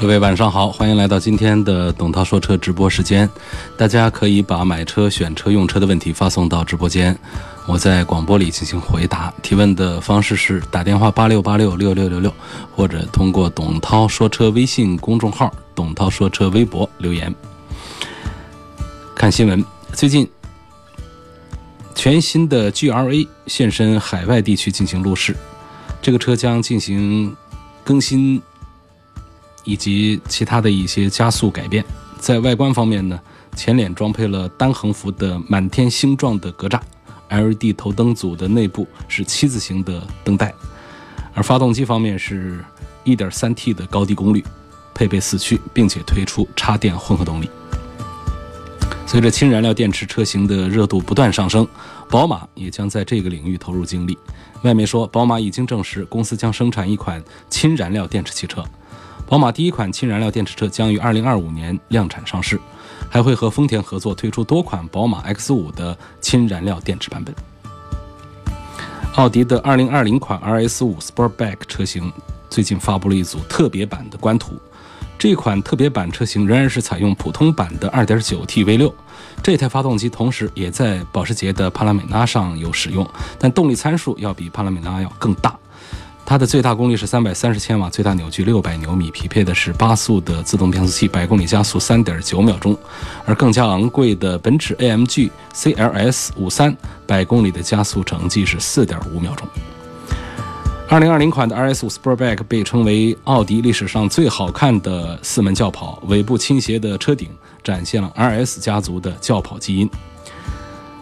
各位晚上好，欢迎来到今天的董涛说车直播时间。大家可以把买车、选车、用车的问题发送到直播间，我在广播里进行回答。提问的方式是打电话八六八六六六六六，或者通过董涛说车微信公众号、董涛说车微博留言。看新闻，最近全新的 GLA 现身海外地区进行路试，这个车将进行更新。以及其他的一些加速改变，在外观方面呢，前脸装配了单横幅的满天星状的格栅，LED 头灯组的内部是七字形的灯带，而发动机方面是 1.3T 的高低功率，配备四驱，并且推出插电混合动力。随着氢燃料电池车型的热度不断上升，宝马也将在这个领域投入精力。外媒说，宝马已经证实，公司将生产一款氢燃料电池汽车。宝马第一款氢燃料电池车将于二零二五年量产上市，还会和丰田合作推出多款宝马 X 五的氢燃料电池版本。奥迪的二零二零款 RS 五 Sportback 车型最近发布了一组特别版的官图，这款特别版车型仍然是采用普通版的二点九 T V 六，这台发动机同时也在保时捷的帕拉梅拉上有使用，但动力参数要比帕拉梅拉要更大。它的最大功率是三百三十千瓦，最大扭矩六百牛米，匹配的是八速的自动变速器，百公里加速三点九秒钟。而更加昂贵的奔驰 AMG CLS 五三，百公里的加速成绩是四点五秒钟。二零二零款的 RS 五 Sportback 被称为奥迪历史上最好看的四门轿跑，尾部倾斜的车顶展现了 RS 家族的轿跑基因。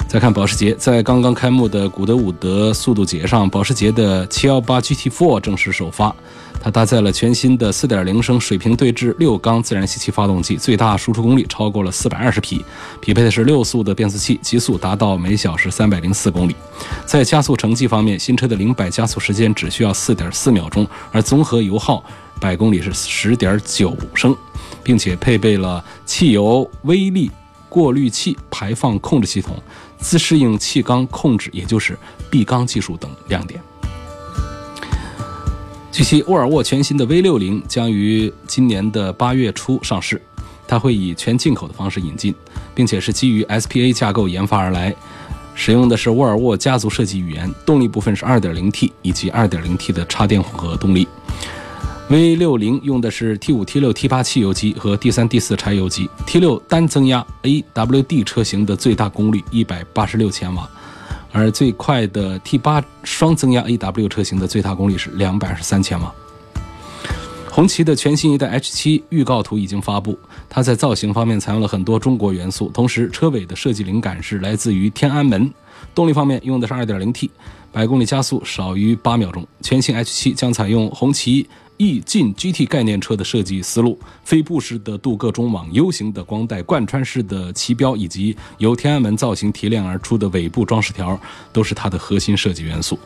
再看保时捷，在刚刚开幕的古德伍德速度节上，保时捷的718 GT4 正式首发。它搭载了全新的4.0升水平对置六缸自然吸气发动机，最大输出功率超过了420匹，匹配的是六速的变速器，极速达到每小时304公里。在加速成绩方面，新车的零百加速时间只需要4.4秒钟，而综合油耗百公里是10.9升，并且配备了汽油微粒过滤器排放控制系统。自适应气缸控制，也就是闭缸技术等亮点。据悉，沃尔沃全新的 V60 将于今年的八月初上市，它会以全进口的方式引进，并且是基于 SPA 架构研发而来，使用的是沃尔沃家族设计语言，动力部分是 2.0T 以及 2.0T 的插电混合动力。V 六零用的是 T 五、T 六、T 八汽油机和 D 三、D 四柴油机，T 六单增压 AWD 车型的最大功率一百八十六千瓦，而最快的 T 八双增压 AW 车型的最大功率是两百二十三千瓦。红旗的全新一代 H 七预告图已经发布，它在造型方面采用了很多中国元素，同时车尾的设计灵感是来自于天安门。动力方面用的是二点零 T，百公里加速少于八秒钟。全新 H 七将采用红旗。易进 GT 概念车的设计思路，飞布式的镀铬中网、U 型的光带、贯穿式的旗标，以及由天安门造型提炼而出的尾部装饰条，都是它的核心设计元素。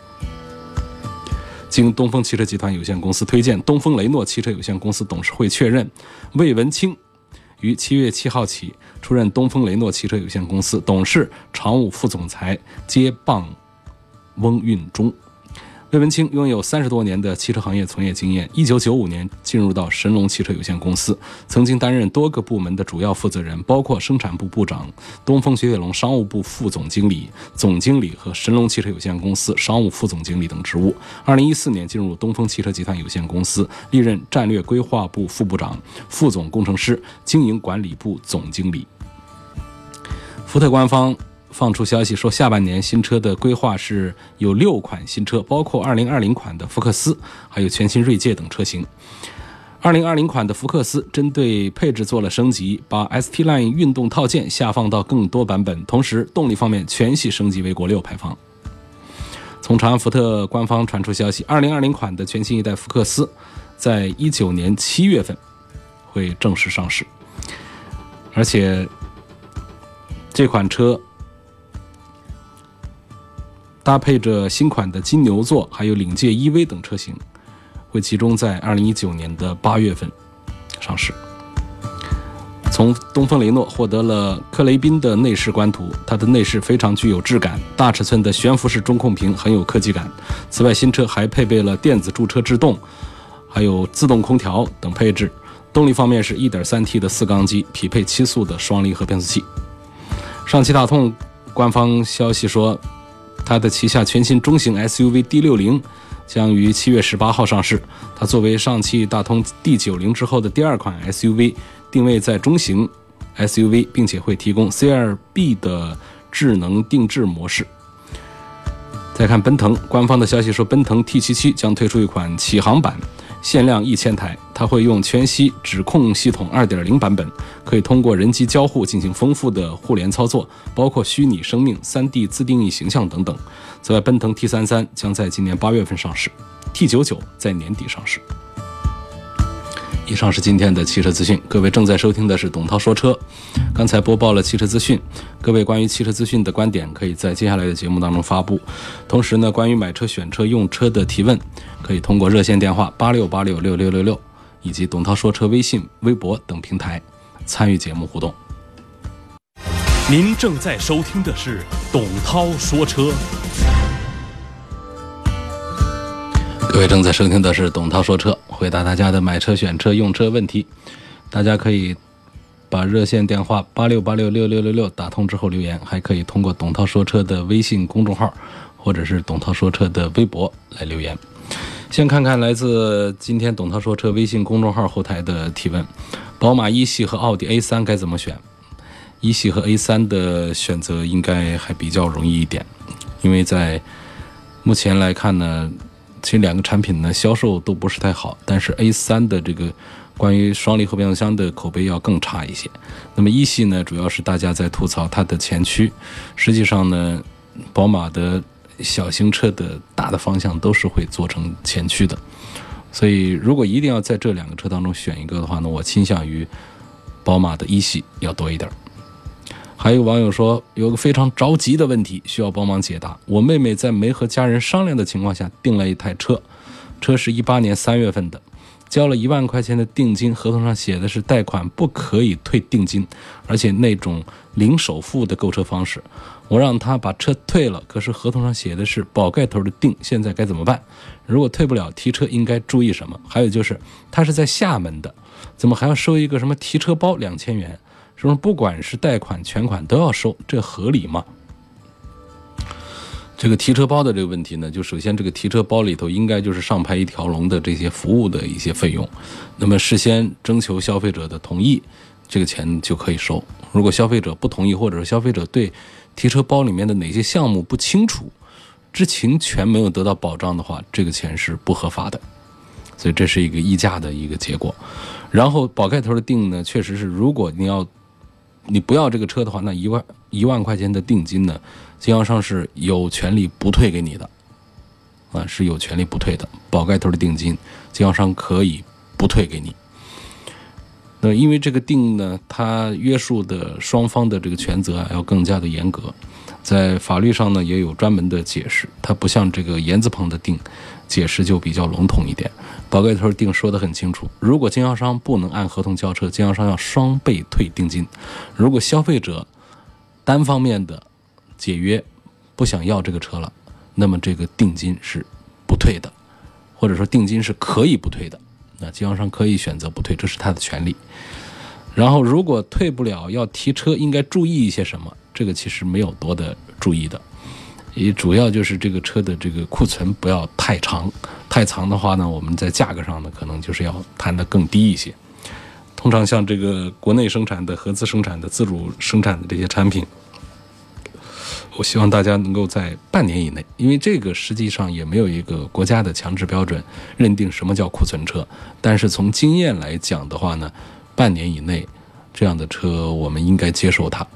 经东风汽车集团有限公司推荐，东风雷诺汽车有限公司董事会确认，魏文清于七月七号起出任东风雷诺汽车有限公司董事、常务副总裁，接棒翁运忠。魏文清拥有三十多年的汽车行业从业经验。一九九五年进入到神龙汽车有限公司，曾经担任多个部门的主要负责人，包括生产部部长、东风雪铁龙商务部副总经理、总经理和神龙汽车有限公司商务副总经理等职务。二零一四年进入东风汽车集团有限公司，历任战略规划部副部长、副总工程师、经营管理部总经理。福特官方。放出消息说，下半年新车的规划是有六款新车，包括2020款的福克斯，还有全新锐界等车型。2020款的福克斯针对配置做了升级，把 ST Line 运动套件下放到更多版本，同时动力方面全系升级为国六排放。从长安福特官方传出消息，2020款的全新一代福克斯，在一九年七月份会正式上市。而且这款车搭配着新款的金牛座，还有领界 EV 等车型，会集中在二零一九年的八月份上市。从东风雷诺获得了克雷宾的内饰官图，它的内饰非常具有质感，大尺寸的悬浮式中控屏很有科技感。此外，新车还配备了电子驻车制动，还有自动空调等配置。动力方面是 1.3T 的四缸机，匹配七速的双离合变速器。上汽大通官方消息说，它的旗下全新中型 SUV D60 将于七月十八号上市。它作为上汽大通 D90 之后的第二款 SUV。定位在中型 SUV，并且会提供 C2B 的智能定制模式。再看奔腾，官方的消息说，奔腾 T77 将推出一款启航版，限量一千台。它会用全息指控系统二点零版本，可以通过人机交互进行丰富的互联操作，包括虚拟生命、三 D 自定义形象等等。此外，奔腾 T 三三将在今年八月份上市，T 九九在年底上市。以上是今天的汽车资讯，各位正在收听的是董涛说车。刚才播报了汽车资讯，各位关于汽车资讯的观点可以在接下来的节目当中发布。同时呢，关于买车、选车、用车的提问，可以通过热线电话八六八六六六六六，以及董涛说车微信、微博等平台参与节目互动。您正在收听的是董涛说车。各位正在收听的是董涛说车，回答大家的买车、选车、用车问题。大家可以把热线电话八六八六六六六六打通之后留言，还可以通过董涛说车的微信公众号或者是董涛说车的微博来留言。先看看来自今天董涛说车微信公众号后台的提问：宝马一系和奥迪 A 三该怎么选？一系和 A 三的选择应该还比较容易一点，因为在目前来看呢。其实两个产品呢销售都不是太好，但是 A3 的这个关于双离合变速箱的口碑要更差一些。那么一系呢，主要是大家在吐槽它的前驱，实际上呢，宝马的小型车的大的方向都是会做成前驱的。所以如果一定要在这两个车当中选一个的话呢，我倾向于宝马的一系要多一点。还有网友说，有个非常着急的问题需要帮忙解答。我妹妹在没和家人商量的情况下订了一台车，车是一八年三月份的，交了一万块钱的定金，合同上写的是贷款不可以退定金，而且那种零首付的购车方式。我让她把车退了，可是合同上写的是宝盖头的定，现在该怎么办？如果退不了，提车应该注意什么？还有就是，她是在厦门的，怎么还要收一个什么提车包两千元？说不管是贷款全款都要收，这合理吗？这个提车包的这个问题呢，就首先这个提车包里头应该就是上牌一条龙的这些服务的一些费用，那么事先征求消费者的同意，这个钱就可以收。如果消费者不同意，或者是消费者对提车包里面的哪些项目不清楚，知情权没有得到保障的话，这个钱是不合法的。所以这是一个议价的一个结果。然后宝盖头的定呢，确实是如果你要。你不要这个车的话，那一万一万块钱的定金呢，经销商是有权利不退给你的，啊，是有权利不退的。宝盖头的定金，经销商可以不退给你。那因为这个定呢，它约束的双方的这个权责啊，要更加的严格，在法律上呢也有专门的解释，它不像这个言字旁的定，解释就比较笼统一点。宝盖头定说得很清楚，如果经销商不能按合同交车，经销商要双倍退定金；如果消费者单方面的解约，不想要这个车了，那么这个定金是不退的，或者说定金是可以不退的。那经销商可以选择不退，这是他的权利。然后如果退不了，要提车，应该注意一些什么？这个其实没有多的注意的。也主要就是这个车的这个库存不要太长，太长的话呢，我们在价格上呢可能就是要谈的更低一些。通常像这个国内生产的、合资生产的、自主生产的这些产品，我希望大家能够在半年以内，因为这个实际上也没有一个国家的强制标准认定什么叫库存车。但是从经验来讲的话呢，半年以内这样的车我们应该接受它。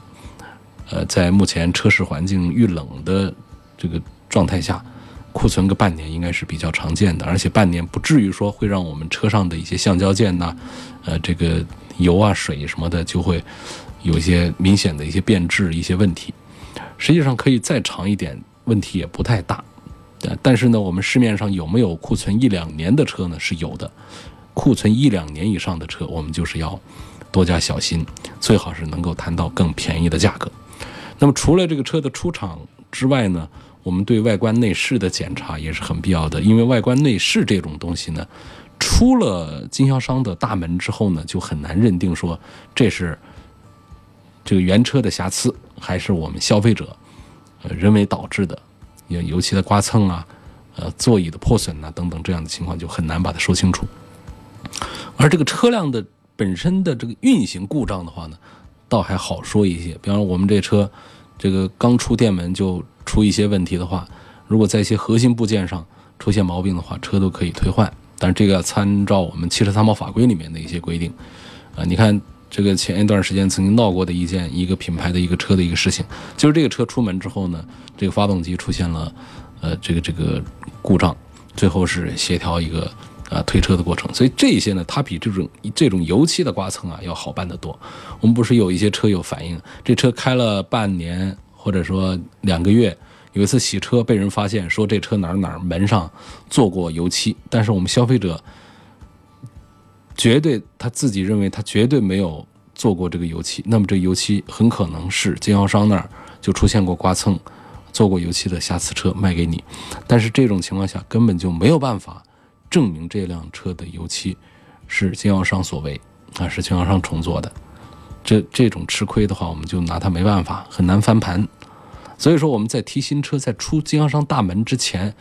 呃，在目前车市环境遇冷的。这个状态下，库存个半年应该是比较常见的，而且半年不至于说会让我们车上的一些橡胶件呐，呃，这个油啊、水什么的就会有一些明显的一些变质、一些问题。实际上可以再长一点，问题也不太大。但是呢，我们市面上有没有库存一两年的车呢？是有的。库存一两年以上的车，我们就是要多加小心，最好是能够谈到更便宜的价格。那么除了这个车的出厂之外呢，我们对外观内饰的检查也是很必要的，因为外观内饰这种东西呢，出了经销商的大门之后呢，就很难认定说这是这个原车的瑕疵，还是我们消费者呃人为导致的，也油漆的刮蹭啊，呃座椅的破损啊等等这样的情况，就很难把它说清楚。而这个车辆的本身的这个运行故障的话呢，倒还好说一些。比方说我们这车，这个刚出店门就出一些问题的话，如果在一些核心部件上出现毛病的话，车都可以退换。但是这个要参照我们汽车参保法规里面的一些规定。啊，你看这个前一段时间曾经闹过的一件一个品牌的一个车的一个事情，就是这个车出门之后呢，这个发动机出现了呃这个这个故障，最后是协调一个。啊，推车的过程，所以这些呢，它比这种这种油漆的刮蹭啊要好办得多。我们不是有一些车友反映，这车开了半年或者说两个月，有一次洗车被人发现，说这车哪儿哪儿门上做过油漆，但是我们消费者绝对他自己认为他绝对没有做过这个油漆，那么这油漆很可能是经销商那儿就出现过刮蹭，做过油漆的瑕疵车卖给你，但是这种情况下根本就没有办法。证明这辆车的油漆是经销商所为啊，是经销商重做的。这这种吃亏的话，我们就拿它没办法，很难翻盘。所以说，我们在提新车在出经销商大门之前，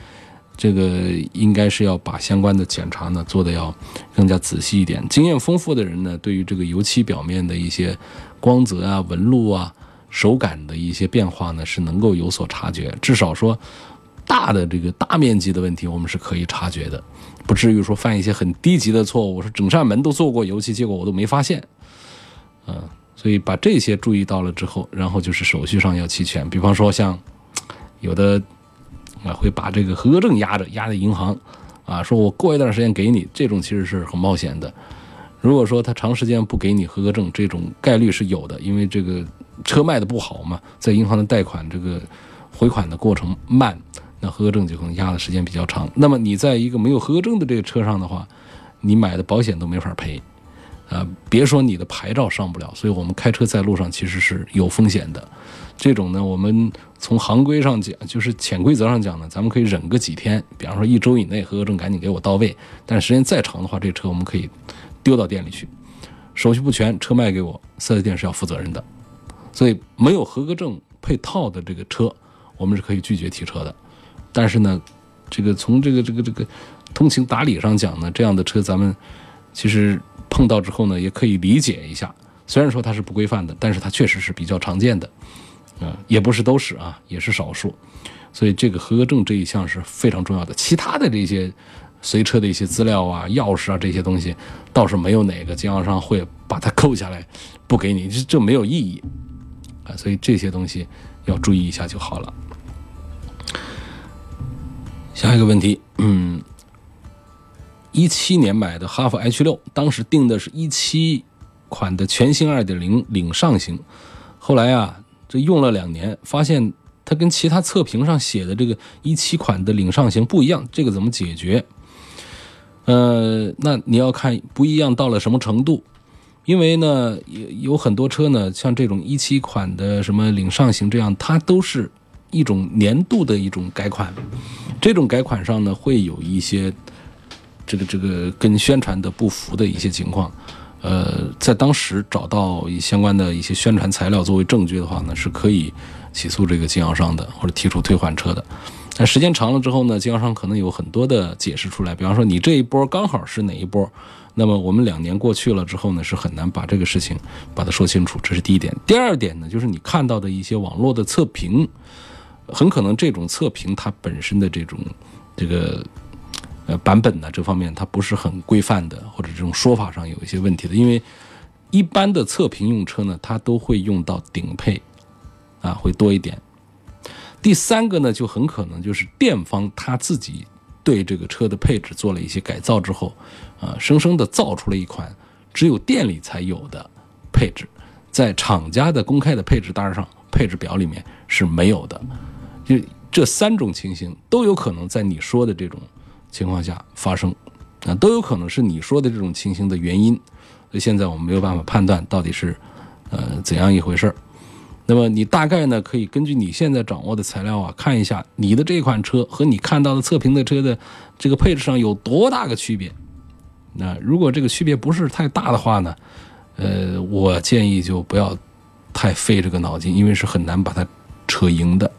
这个应该是要把相关的检查呢做的要更加仔细一点。经验丰富的人呢，对于这个油漆表面的一些光泽啊、纹路啊、手感的一些变化呢，是能够有所察觉。至少说，大的这个大面积的问题，我们是可以察觉的。不至于说犯一些很低级的错误，说整扇门都做过油漆，结果我都没发现，嗯，所以把这些注意到了之后，然后就是手续上要齐全。比方说像有的啊会把这个合格证压着，压在银行啊，说我过一段时间给你，这种其实是很冒险的。如果说他长时间不给你合格证，这种概率是有的，因为这个车卖的不好嘛，在银行的贷款这个回款的过程慢。那合格证就可能压的时间比较长。那么你在一个没有合格证的这个车上的话，你买的保险都没法赔，啊，别说你的牌照上不了。所以我们开车在路上其实是有风险的。这种呢，我们从行规上讲，就是潜规则上讲呢，咱们可以忍个几天，比方说一周以内合格证赶紧给我到位。但时间再长的话，这车我们可以丢到店里去，手续不全，车卖给我，四 S 店是要负责任的。所以没有合格证配套的这个车，我们是可以拒绝提车的。但是呢，这个从这个这个这个通情达理上讲呢，这样的车咱们其实碰到之后呢，也可以理解一下。虽然说它是不规范的，但是它确实是比较常见的，啊，也不是都是啊，也是少数。所以这个合格证这一项是非常重要的。其他的这些随车的一些资料啊、钥匙啊这些东西，倒是没有哪个经销商会把它扣下来不给你，这这没有意义啊。所以这些东西要注意一下就好了。下一个问题，嗯，一七年买的哈弗 H 六，当时定的是一七款的全新二点零领上型，后来啊，这用了两年，发现它跟其他测评上写的这个一七款的领上型不一样，这个怎么解决？呃，那你要看不一样到了什么程度，因为呢，有有很多车呢，像这种一七款的什么领上型这样，它都是一种年度的一种改款。这种改款上呢，会有一些这个这个跟宣传的不符的一些情况，呃，在当时找到相关的一些宣传材料作为证据的话呢，是可以起诉这个经销商的，或者提出退换车的。但时间长了之后呢，经销商可能有很多的解释出来，比方说你这一波刚好是哪一波，那么我们两年过去了之后呢，是很难把这个事情把它说清楚。这是第一点。第二点呢，就是你看到的一些网络的测评。很可能这种测评它本身的这种这个呃版本呢，这方面它不是很规范的，或者这种说法上有一些问题的。因为一般的测评用车呢，它都会用到顶配啊，会多一点。第三个呢，就很可能就是店方他自己对这个车的配置做了一些改造之后，啊，生生的造出了一款只有店里才有的配置。在厂家的公开的配置单上、配置表里面是没有的。就这三种情形都有可能在你说的这种情况下发生，啊，都有可能是你说的这种情形的原因。所以现在我们没有办法判断到底是呃怎样一回事儿。那么你大概呢可以根据你现在掌握的材料啊，看一下你的这款车和你看到的测评的车的这个配置上有多大个区别。那如果这个区别不是太大的话呢，呃，我建议就不要太费这个脑筋，因为是很难把它扯赢的。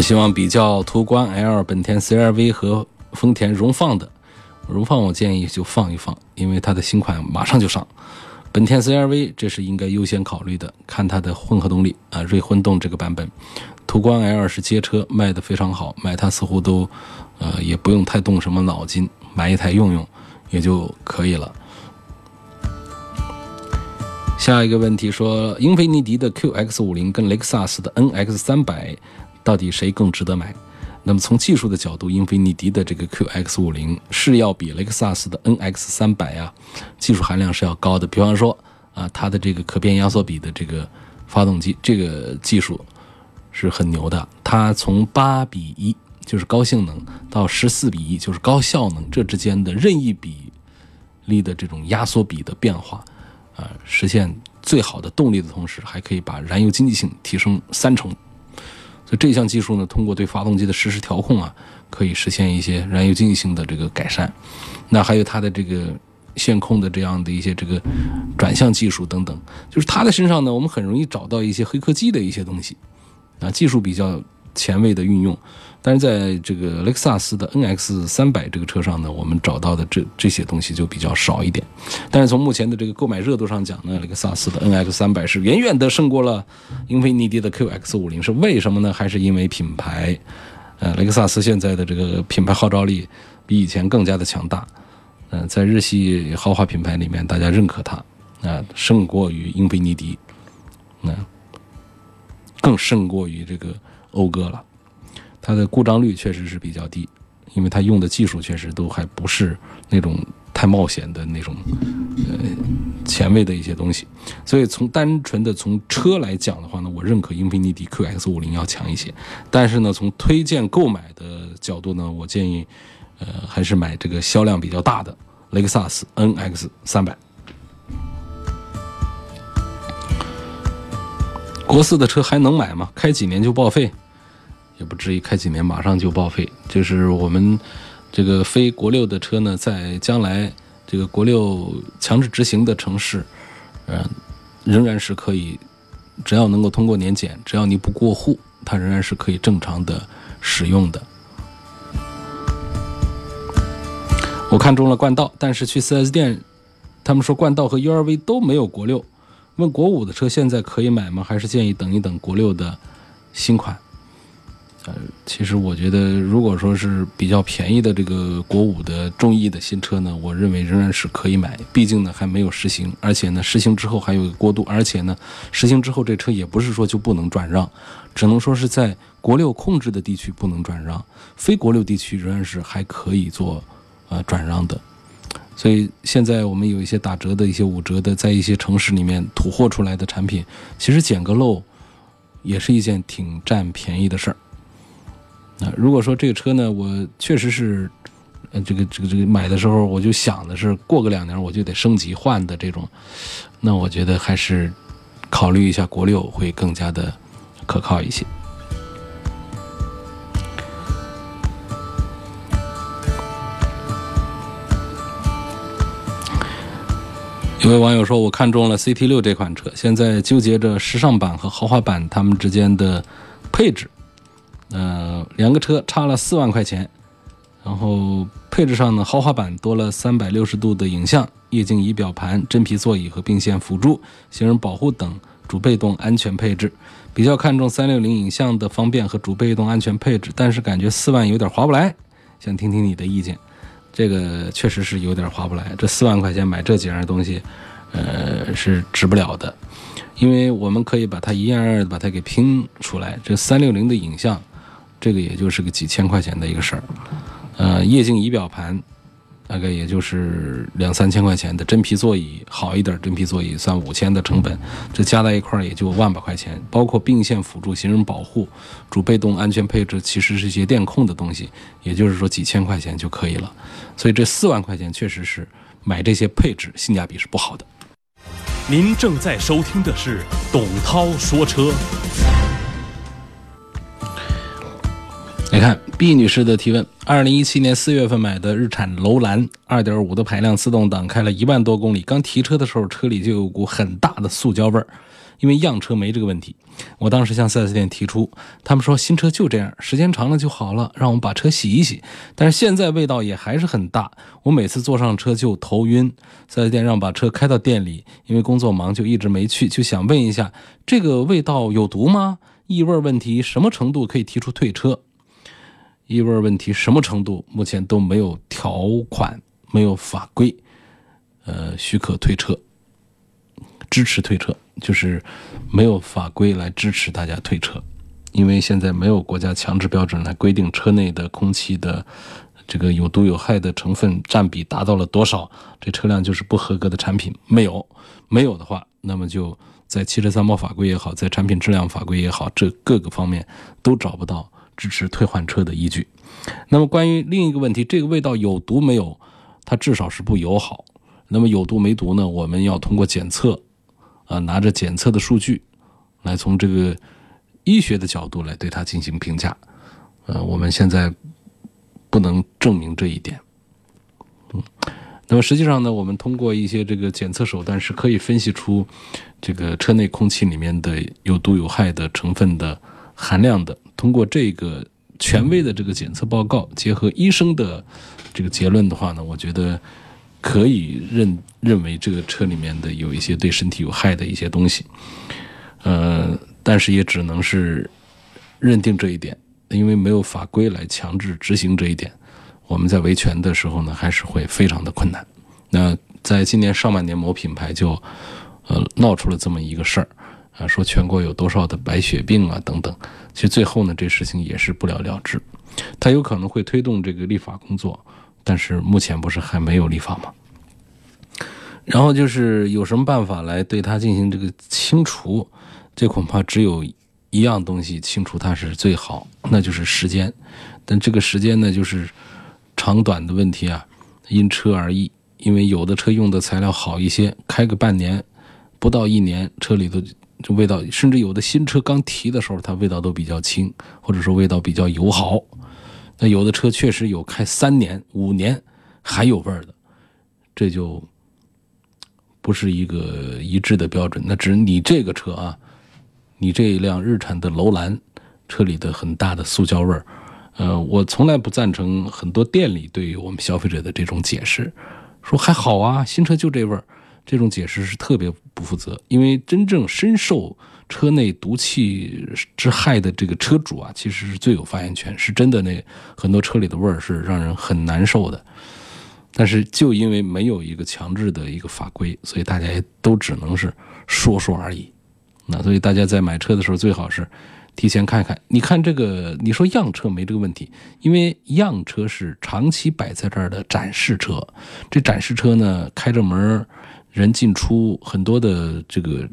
希望比较途观 L、本田 CR-V 和丰田荣放的，荣放我建议就放一放，因为它的新款马上就上。本田 CR-V 这是应该优先考虑的，看它的混合动力啊，锐混动这个版本。途观 L 是街车，卖的非常好，买它似乎都呃也不用太动什么脑筋，买一台用用也就可以了。下一个问题说，英菲尼迪的 QX50 跟雷克萨斯的 NX300。到底谁更值得买？那么从技术的角度，英菲尼迪的这个 QX50 是要比雷克萨斯的 NX300 啊，技术含量是要高的。比方说啊，它的这个可变压缩比的这个发动机，这个技术是很牛的。它从八比一就是高性能，到十四比一就是高效能，这之间的任意比例的这种压缩比的变化，啊，实现最好的动力的同时，还可以把燃油经济性提升三成。所以这项技术呢，通过对发动机的实时调控啊，可以实现一些燃油经济性的这个改善。那还有它的这个线控的这样的一些这个转向技术等等，就是它的身上呢，我们很容易找到一些黑科技的一些东西啊，技术比较前卫的运用。但是在这个雷克萨斯的 NX 三百这个车上呢，我们找到的这这些东西就比较少一点。但是从目前的这个购买热度上讲呢，雷克萨斯的 NX 三百是远远的胜过了英菲尼迪的 QX 五零。是为什么呢？还是因为品牌？呃，雷克萨斯现在的这个品牌号召力比以前更加的强大。嗯，在日系豪华品牌里面，大家认可它啊，胜过于英菲尼迪，那更胜过于这个讴歌了。它的故障率确实是比较低，因为它用的技术确实都还不是那种太冒险的那种，呃，前卫的一些东西。所以从单纯的从车来讲的话呢，我认可英菲尼迪 QX 五零要强一些。但是呢，从推荐购买的角度呢，我建议，呃，还是买这个销量比较大的雷克萨斯 NX 三百。国四的车还能买吗？开几年就报废？也不至于开几年马上就报废。就是我们这个非国六的车呢，在将来这个国六强制执行的城市，嗯，仍然是可以，只要能够通过年检，只要你不过户，它仍然是可以正常的使用的。我看中了冠道，但是去 4S 店，他们说冠道和 URV 都没有国六。问国五的车现在可以买吗？还是建议等一等国六的新款？呃，其实我觉得，如果说是比较便宜的这个国五的中意的新车呢，我认为仍然是可以买。毕竟呢还没有实行，而且呢实行之后还有个过渡，而且呢实行之后这车也不是说就不能转让，只能说是在国六控制的地区不能转让，非国六地区仍然是还可以做呃转让的。所以现在我们有一些打折的一些五折的，在一些城市里面土货出来的产品，其实捡个漏也是一件挺占便宜的事儿。那如果说这个车呢，我确实是，呃，这个这个这个买的时候，我就想的是过个两年我就得升级换的这种，那我觉得还是考虑一下国六会更加的可靠一些。有位网友说，我看中了 CT 六这款车，现在纠结着时尚版和豪华版它们之间的配置。呃，两个车差了四万块钱，然后配置上呢，豪华版多了三百六十度的影像、液晶仪表盘、真皮座椅和并线辅助、行人保护等主被动安全配置。比较看重三六零影像的方便和主被动安全配置，但是感觉四万有点划不来，想听听你的意见。这个确实是有点划不来，这四万块钱买这几样东西，呃，是值不了的，因为我们可以把它一样样的把它给拼出来。这三六零的影像。这个也就是个几千块钱的一个事儿，呃，液晶仪表盘，大概也就是两三千块钱的真皮座椅，好一点真皮座椅算五千的成本，这加在一块儿也就万把块钱，包括并线辅助、行人保护、主被动安全配置，其实是一些电控的东西，也就是说几千块钱就可以了。所以这四万块钱确实是买这些配置性价比是不好的。您正在收听的是董涛说车。来看毕女士的提问：二零一七年四月份买的日产楼兰，二点五的排量自动挡，开了一万多公里，刚提车的时候车里就有股很大的塑胶味儿。因为样车没这个问题，我当时向 4S 店提出，他们说新车就这样，时间长了就好了，让我们把车洗一洗。但是现在味道也还是很大，我每次坐上车就头晕。4S 店让把车开到店里，因为工作忙就一直没去，就想问一下，这个味道有毒吗？异味问题什么程度可以提出退车？异味问题什么程度？目前都没有条款，没有法规，呃，许可退车，支持退车，就是没有法规来支持大家退车，因为现在没有国家强制标准来规定车内的空气的这个有毒有害的成分占比达到了多少，这车辆就是不合格的产品。没有，没有的话，那么就在汽车三包法规也好，在产品质量法规也好，这各个方面都找不到。支持退换车的依据。那么关于另一个问题，这个味道有毒没有？它至少是不友好。那么有毒没毒呢？我们要通过检测，啊，拿着检测的数据，来从这个医学的角度来对它进行评价。呃，我们现在不能证明这一点。嗯，那么实际上呢，我们通过一些这个检测手段是可以分析出这个车内空气里面的有毒有害的成分的含量的。通过这个权威的这个检测报告，结合医生的这个结论的话呢，我觉得可以认认为这个车里面的有一些对身体有害的一些东西，呃，但是也只能是认定这一点，因为没有法规来强制执行这一点，我们在维权的时候呢，还是会非常的困难。那在今年上半年，某品牌就呃闹出了这么一个事儿。啊，说全国有多少的白血病啊等等，其实最后呢，这事情也是不了了之。他有可能会推动这个立法工作，但是目前不是还没有立法吗？然后就是有什么办法来对它进行这个清除？这恐怕只有一样东西清除它是最好，那就是时间。但这个时间呢，就是长短的问题啊，因车而异。因为有的车用的材料好一些，开个半年不到一年，车里头。这味道，甚至有的新车刚提的时候，它味道都比较轻，或者说味道比较友好。那有的车确实有开三年、五年还有味儿的，这就不是一个一致的标准。那只是你这个车啊，你这一辆日产的楼兰车里的很大的塑胶味儿。呃，我从来不赞成很多店里对于我们消费者的这种解释，说还好啊，新车就这味儿。这种解释是特别不负责，因为真正深受车内毒气之害的这个车主啊，其实是最有发言权。是真的，那很多车里的味儿是让人很难受的。但是就因为没有一个强制的一个法规，所以大家也都只能是说说而已。那所以大家在买车的时候，最好是提前看看。你看这个，你说样车没这个问题，因为样车是长期摆在这儿的展示车，这展示车呢开着门人进出很多的这个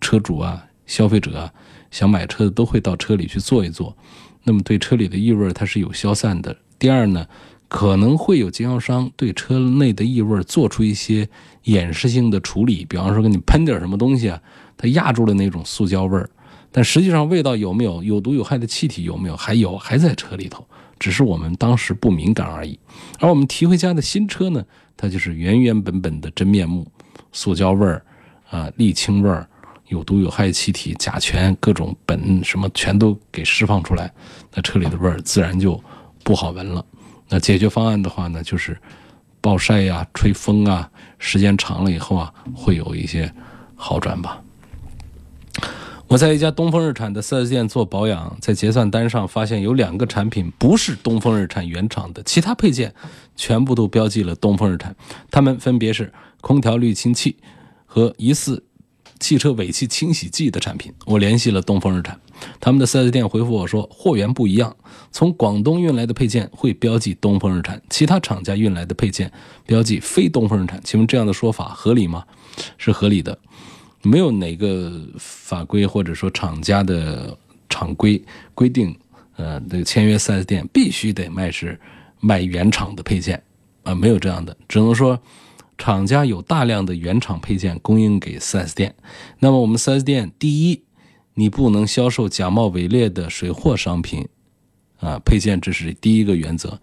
车主啊、消费者啊，想买车的都会到车里去坐一坐。那么对车里的异味它是有消散的。第二呢，可能会有经销商对车内的异味做出一些掩饰性的处理，比方说给你喷点什么东西啊，它压住了那种塑胶味儿。但实际上味道有没有有毒有害的气体有没有还有还在车里头，只是我们当时不敏感而已。而我们提回家的新车呢，它就是原原本本的真面目。塑胶味儿，啊，沥青味儿，有毒有害气体、甲醛各种苯什么全都给释放出来，那车里的味儿自然就不好闻了。那解决方案的话呢，就是暴晒呀、吹风啊，时间长了以后啊，会有一些好转吧。我在一家东风日产的 4S 店做保养，在结算单上发现有两个产品不是东风日产原厂的，其他配件全部都标记了东风日产，它们分别是。空调滤清器和疑似汽车尾气清洗剂的产品，我联系了东风日产，他们的 4S 店回复我说，货源不一样，从广东运来的配件会标记东风日产，其他厂家运来的配件标记非东风日产。请问这样的说法合理吗？是合理的，没有哪个法规或者说厂家的厂规规定，呃，这个签约 4S 店必须得卖是卖原厂的配件啊，没有这样的，只能说。厂家有大量的原厂配件供应给 4S 店，那么我们 4S 店第一，你不能销售假冒伪劣的水货商品，啊，配件这是第一个原则。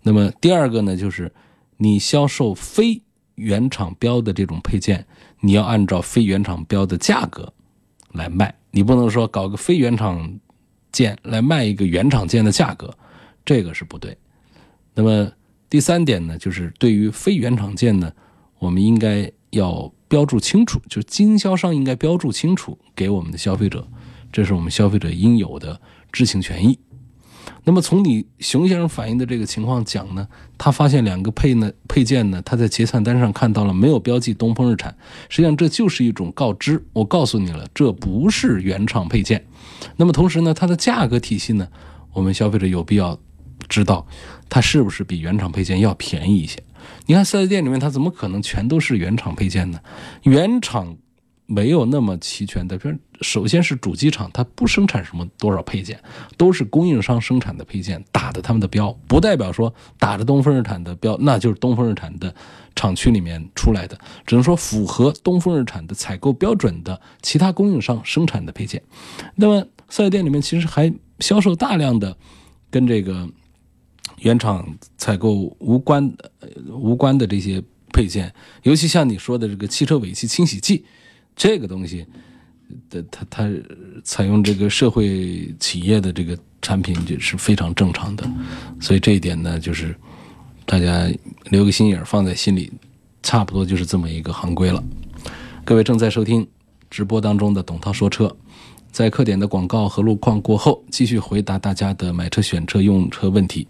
那么第二个呢，就是你销售非原厂标的这种配件，你要按照非原厂标的价格来卖，你不能说搞个非原厂件来卖一个原厂件的价格，这个是不对。那么第三点呢，就是对于非原厂件呢。我们应该要标注清楚，就经销商应该标注清楚给我们的消费者，这是我们消费者应有的知情权益。那么从你熊先生反映的这个情况讲呢，他发现两个配呢配件呢，他在结算单上看到了没有标记东风日产，实际上这就是一种告知，我告诉你了，这不是原厂配件。那么同时呢，它的价格体系呢，我们消费者有必要知道，它是不是比原厂配件要便宜一些。你看四 S 店里面，它怎么可能全都是原厂配件呢？原厂没有那么齐全的。比如，首先是主机厂，它不生产什么多少配件，都是供应商生产的配件，打的他们的标，不代表说打着东风日产的标，那就是东风日产的厂区里面出来的。只能说符合东风日产的采购标准的其他供应商生产的配件。那么四 S 店里面其实还销售大量的跟这个。原厂采购无关的、无关的这些配件，尤其像你说的这个汽车尾气清洗剂，这个东西的它它采用这个社会企业的这个产品，就是非常正常的。所以这一点呢，就是大家留个心眼放在心里，差不多就是这么一个行规了。各位正在收听直播当中的董涛说车。在客点的广告和路况过后，继续回答大家的买车、选车、用车问题。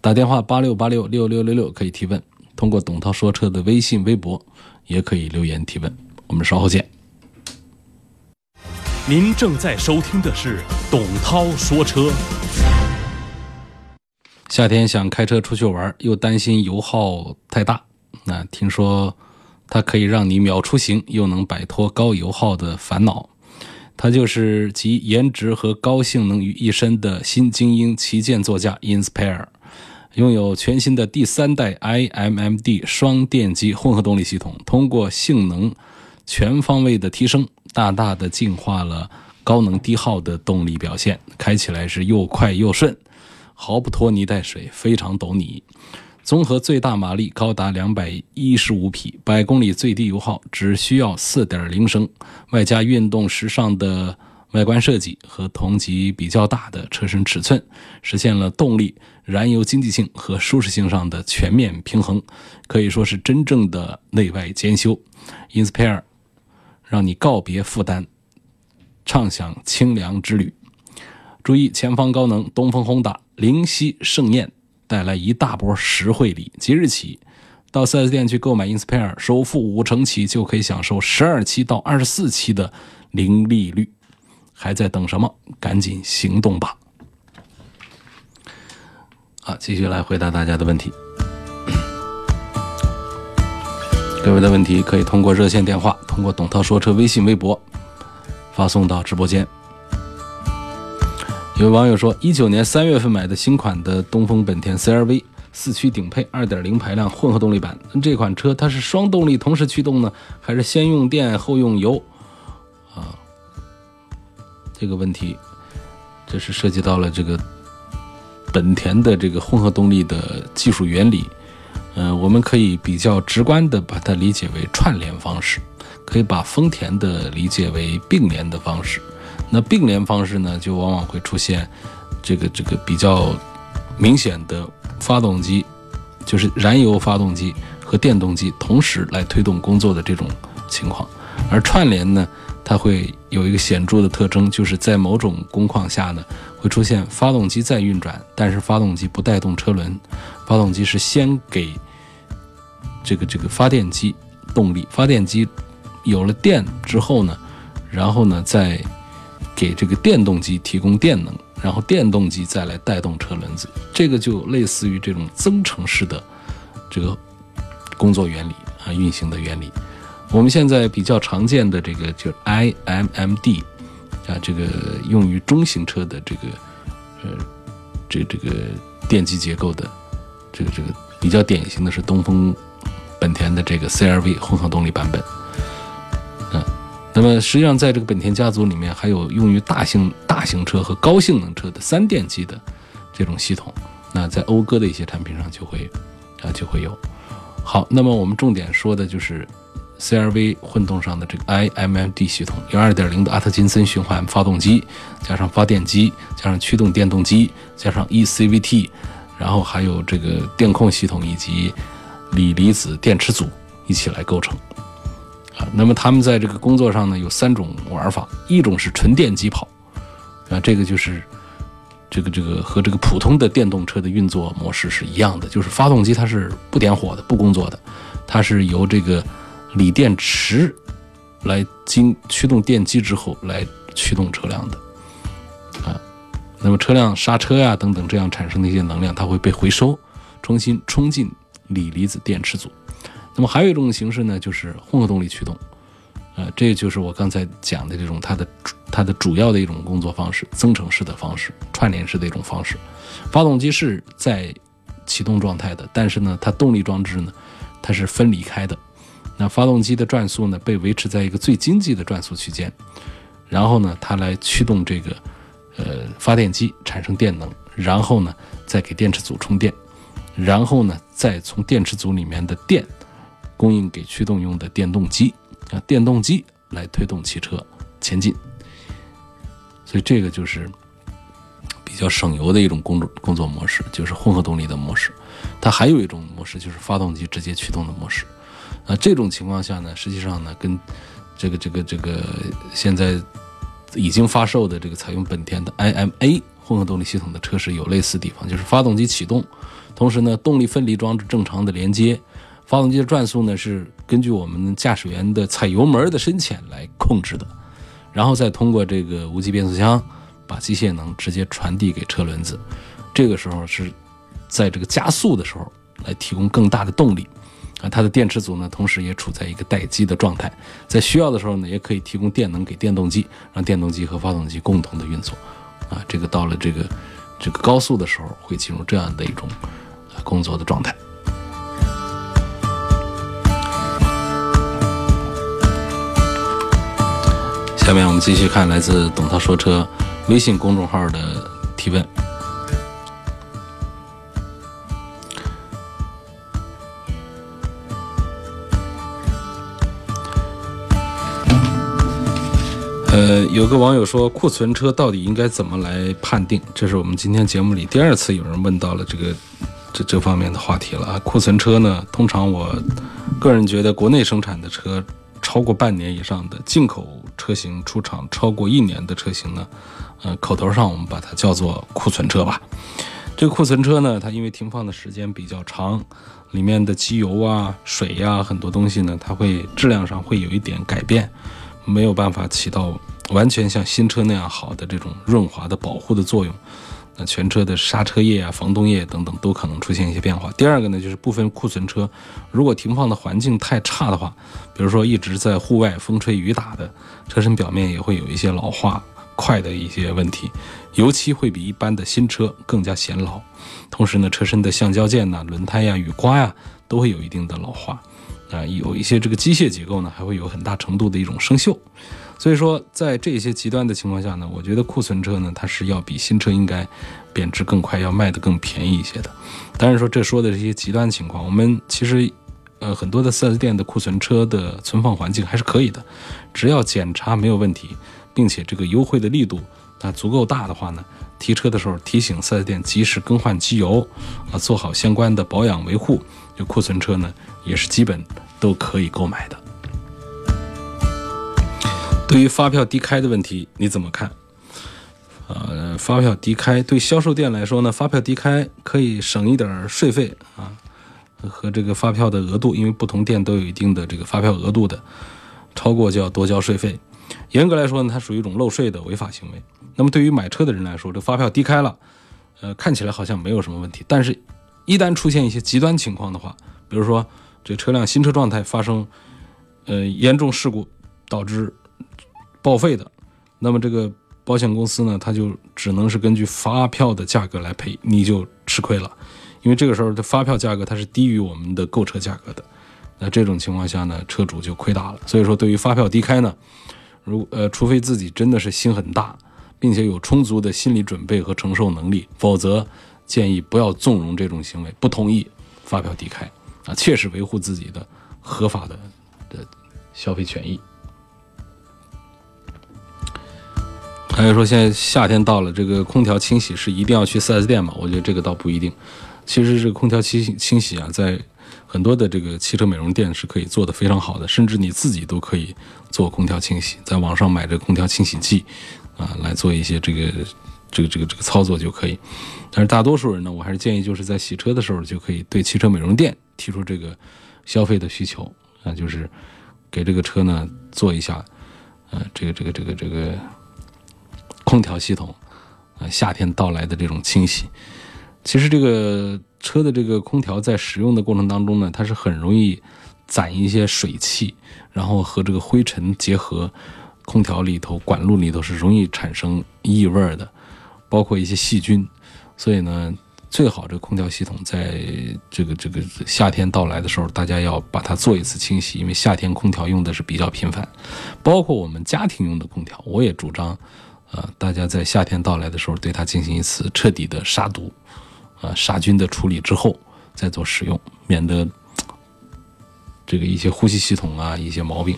打电话八六八六六六六六可以提问，通过董涛说车的微信、微博也可以留言提问。我们稍后见。您正在收听的是董涛说车。夏天想开车出去玩，又担心油耗太大，那听说它可以让你秒出行，又能摆脱高油耗的烦恼。它就是集颜值和高性能于一身的新精英旗舰座驾 Inspire，拥有全新的第三代 iMMD 双电机混合动力系统，通过性能全方位的提升，大大的进化了高能低耗的动力表现，开起来是又快又顺，毫不拖泥带水，非常懂你。综合最大马力高达两百一十五匹，百公里最低油耗只需要四点零升，外加运动时尚的外观设计和同级比较大的车身尺寸，实现了动力、燃油经济性和舒适性上的全面平衡，可以说是真正的内外兼修。Inspire 让你告别负担，畅享清凉之旅。注意前方高能，东风宏达灵犀盛宴。带来一大波实惠礼，即日起到 4S 店去购买 Inspire，首付五成起就可以享受十二期到二十四期的零利率，还在等什么？赶紧行动吧！好，继续来回答大家的问题。各位的问题可以通过热线电话，通过董涛说车微信、微博发送到直播间。有网友说，一九年三月份买的新款的东风本田 CR-V 四驱顶配二点零排量混合动力版，这款车它是双动力同时驱动呢，还是先用电后用油？啊，这个问题，这是涉及到了这个本田的这个混合动力的技术原理。嗯，我们可以比较直观的把它理解为串联方式，可以把丰田的理解为并联的方式。那并联方式呢，就往往会出现这个这个比较明显的发动机，就是燃油发动机和电动机同时来推动工作的这种情况。而串联呢，它会有一个显著的特征，就是在某种工况下呢，会出现发动机在运转，但是发动机不带动车轮，发动机是先给这个这个发电机动力，发电机有了电之后呢，然后呢再。给这个电动机提供电能，然后电动机再来带动车轮子，这个就类似于这种增程式的这个工作原理啊，运行的原理。我们现在比较常见的这个就 IMMD 啊，这个用于中型车的这个呃这这个电机结构的这个这个比较典型的是东风本田的这个 CRV 混合动力版本。嗯，那么实际上在这个本田家族里面，还有用于大型大型车和高性能车的三电机的这种系统。那在讴歌的一些产品上就会啊就会有。好，那么我们重点说的就是。CRV 混动上的这个 iMMD 系统，有2.0的阿特金森循环发动机，加上发电机，加上驱动电动机，加上 eCVT，然后还有这个电控系统以及锂离子电池组一起来构成。啊，那么他们在这个工作上呢有三种玩法，一种是纯电机跑，啊，这个就是这个这个和这个普通的电动车的运作模式是一样的，就是发动机它是不点火的、不工作的，它是由这个。锂电池来经驱动电机之后来驱动车辆的，啊，那么车辆刹车呀等等这样产生的一些能量，它会被回收，重新冲进锂离子电池组。那么还有一种形式呢，就是混合动力驱动，呃，这就是我刚才讲的这种它的它的主要的一种工作方式，增程式的方式，串联式的一种方式。发动机是在启动状态的，但是呢，它动力装置呢，它是分离开的。那发动机的转速呢，被维持在一个最经济的转速区间，然后呢，它来驱动这个，呃，发电机产生电能，然后呢，再给电池组充电，然后呢，再从电池组里面的电供应给驱动用的电动机，啊，电动机来推动汽车前进。所以这个就是比较省油的一种工作工作模式，就是混合动力的模式。它还有一种模式，就是发动机直接驱动的模式。啊这种情况下呢，实际上呢，跟这个这个这个现在已经发售的这个采用本田的 IMA 混合动力系统的车是有类似地方，就是发动机启动，同时呢，动力分离装置正常的连接，发动机的转速呢是根据我们驾驶员的踩油门的深浅来控制的，然后再通过这个无级变速箱把机械能直接传递给车轮子，这个时候是在这个加速的时候来提供更大的动力。啊，它的电池组呢，同时也处在一个待机的状态，在需要的时候呢，也可以提供电能给电动机，让电动机和发动机共同的运作。啊，这个到了这个这个高速的时候，会进入这样的一种工作的状态。下面我们继续看来自“董涛说车”微信公众号的提问。呃，有个网友说，库存车到底应该怎么来判定？这是我们今天节目里第二次有人问到了这个这这方面的话题了啊。库存车呢，通常我个人觉得，国内生产的车超过半年以上的，进口车型出厂超过一年的车型呢，呃，口头上我们把它叫做库存车吧。这个库存车呢，它因为停放的时间比较长，里面的机油啊、水呀很多东西呢，它会质量上会有一点改变。没有办法起到完全像新车那样好的这种润滑的保护的作用，那全车的刹车液啊、防冻液等等都可能出现一些变化。第二个呢，就是部分库存车如果停放的环境太差的话，比如说一直在户外风吹雨打的，车身表面也会有一些老化快的一些问题，油漆会比一般的新车更加显老。同时呢，车身的橡胶件呐、轮胎呀、雨刮呀都会有一定的老化。啊，有一些这个机械结构呢，还会有很大程度的一种生锈，所以说在这些极端的情况下呢，我觉得库存车呢，它是要比新车应该贬值更快，要卖得更便宜一些的。当然说这说的这些极端情况，我们其实呃很多的 4S 店的库存车的存放环境还是可以的，只要检查没有问题，并且这个优惠的力度啊足够大的话呢，提车的时候提醒 4S 店及时更换机油啊，做好相关的保养维护。就库存车呢，也是基本都可以购买的。对于发票低开的问题，你怎么看？呃，发票低开对销售店来说呢，发票低开可以省一点税费啊，和这个发票的额度，因为不同店都有一定的这个发票额度的，超过就要多交税费。严格来说呢，它属于一种漏税的违法行为。那么对于买车的人来说，这发票低开了，呃，看起来好像没有什么问题。但是，一旦出现一些极端情况的话，比如说这车辆新车状态发生呃严重事故导致报废的，那么这个保险公司呢，它就只能是根据发票的价格来赔，你就吃亏了，因为这个时候的发票价格它是低于我们的购车价格的。那这种情况下呢，车主就亏大了。所以说，对于发票低开呢，如呃，除非自己真的是心很大，并且有充足的心理准备和承受能力，否则建议不要纵容这种行为，不同意发票低开啊，切实维护自己的合法的的消费权益。还有说，现在夏天到了，这个空调清洗是一定要去 4S 店吗？我觉得这个倒不一定。其实这个空调清洗清洗啊，在很多的这个汽车美容店是可以做的非常好的，甚至你自己都可以做空调清洗，在网上买这个空调清洗剂，啊，来做一些这个这个这个这个操作就可以。但是大多数人呢，我还是建议就是在洗车的时候就可以对汽车美容店提出这个消费的需求啊，就是给这个车呢做一下，呃，这个这个这个这个空调系统，啊，夏天到来的这种清洗。其实这个车的这个空调在使用的过程当中呢，它是很容易攒一些水汽，然后和这个灰尘结合，空调里头管路里头是容易产生异味的，包括一些细菌。所以呢，最好这个空调系统在这个这个夏天到来的时候，大家要把它做一次清洗，因为夏天空调用的是比较频繁，包括我们家庭用的空调，我也主张，呃，大家在夏天到来的时候对它进行一次彻底的杀毒。啊，杀菌的处理之后再做使用，免得这个一些呼吸系统啊一些毛病。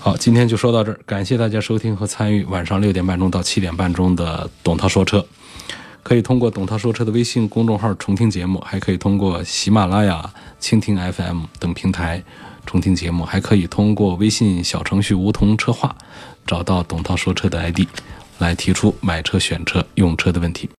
好，今天就说到这儿，感谢大家收听和参与晚上六点半钟到七点半钟的董涛说车。可以通过董涛说车的微信公众号重听节目，还可以通过喜马拉雅、蜻蜓 FM 等平台重听节目，还可以通过微信小程序梧桐车话找到董涛说车的 ID，来提出买车、选车、用车的问题。